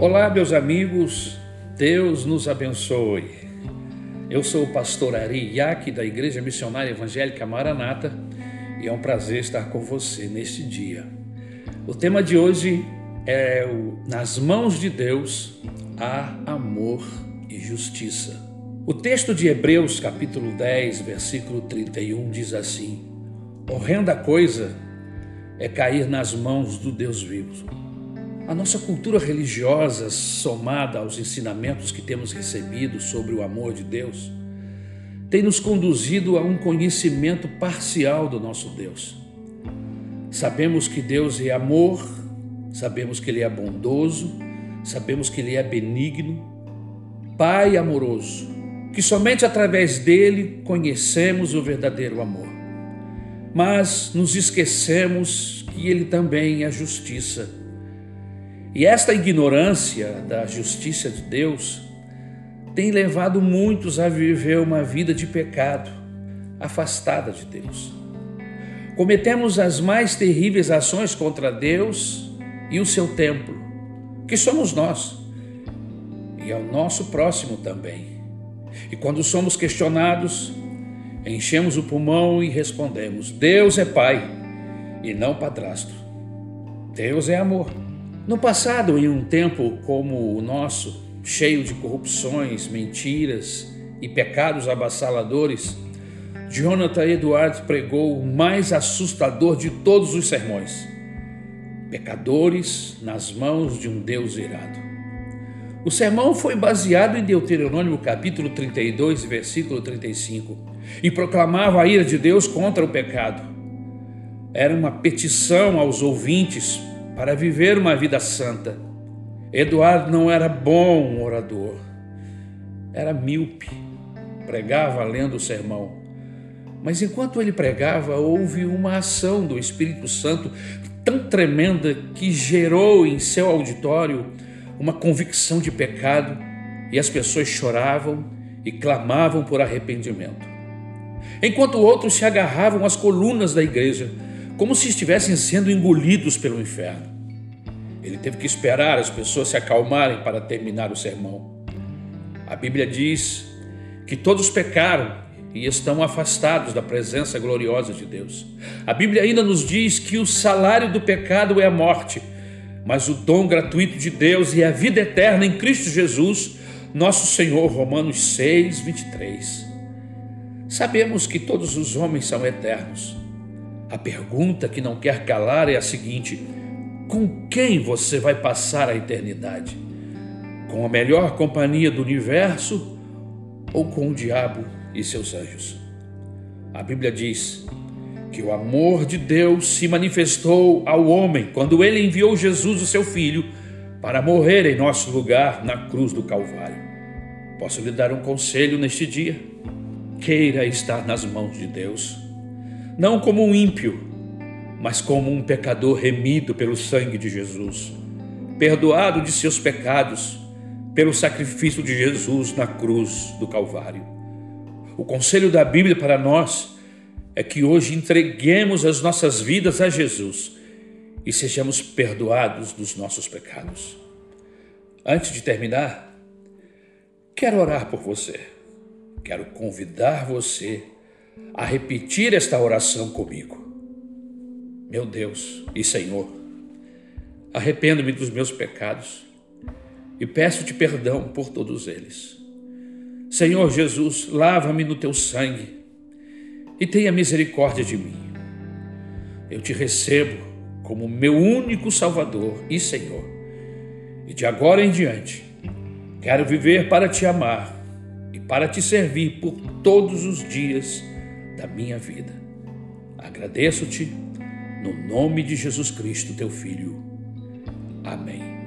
Olá, meus amigos, Deus nos abençoe. Eu sou o pastor Ari Iac, da Igreja Missionária Evangélica Maranata, e é um prazer estar com você neste dia. O tema de hoje é o Nas mãos de Deus há amor e justiça. O texto de Hebreus, capítulo 10, versículo 31, diz assim: Horrenda coisa é cair nas mãos do Deus vivo a nossa cultura religiosa, somada aos ensinamentos que temos recebido sobre o amor de Deus, tem nos conduzido a um conhecimento parcial do nosso Deus. Sabemos que Deus é amor, sabemos que Ele é bondoso, sabemos que Ele é benigno, Pai amoroso, que somente através dele conhecemos o verdadeiro amor. Mas nos esquecemos que Ele também é justiça e esta ignorância da justiça de Deus tem levado muitos a viver uma vida de pecado, afastada de Deus. Cometemos as mais terríveis ações contra Deus e o seu templo, que somos nós, e ao nosso próximo também. E quando somos questionados, enchemos o pulmão e respondemos: Deus é Pai e não padrasto. Deus é amor. No passado, em um tempo como o nosso, cheio de corrupções, mentiras e pecados abassaladores, Jonathan Edwards pregou o mais assustador de todos os sermões: pecadores nas mãos de um Deus irado. O sermão foi baseado em Deuteronômio capítulo 32, versículo 35, e proclamava a ira de Deus contra o pecado. Era uma petição aos ouvintes para viver uma vida santa. Eduardo não era bom orador, era míope, pregava lendo o sermão. Mas enquanto ele pregava, houve uma ação do Espírito Santo tão tremenda que gerou em seu auditório uma convicção de pecado e as pessoas choravam e clamavam por arrependimento. Enquanto outros se agarravam às colunas da igreja, como se estivessem sendo engolidos pelo inferno. Ele teve que esperar as pessoas se acalmarem para terminar o sermão. A Bíblia diz que todos pecaram e estão afastados da presença gloriosa de Deus. A Bíblia ainda nos diz que o salário do pecado é a morte, mas o dom gratuito de Deus é a vida eterna em Cristo Jesus, nosso Senhor. Romanos 6, 23. Sabemos que todos os homens são eternos a pergunta que não quer calar é a seguinte: com quem você vai passar a eternidade? Com a melhor companhia do universo ou com o diabo e seus anjos? A Bíblia diz que o amor de Deus se manifestou ao homem quando ele enviou Jesus, o seu filho, para morrer em nosso lugar na cruz do Calvário. Posso lhe dar um conselho neste dia? Queira estar nas mãos de Deus não como um ímpio, mas como um pecador remido pelo sangue de Jesus, perdoado de seus pecados pelo sacrifício de Jesus na cruz do Calvário. O conselho da Bíblia para nós é que hoje entreguemos as nossas vidas a Jesus e sejamos perdoados dos nossos pecados. Antes de terminar, quero orar por você. Quero convidar você a repetir esta oração comigo. Meu Deus e Senhor, arrependo-me dos meus pecados e peço-te perdão por todos eles. Senhor Jesus, lava-me no teu sangue e tenha misericórdia de mim. Eu te recebo como meu único Salvador e Senhor. E de agora em diante, quero viver para te amar e para te servir por todos os dias da minha vida. Agradeço-te no nome de Jesus Cristo, teu Filho. Amém.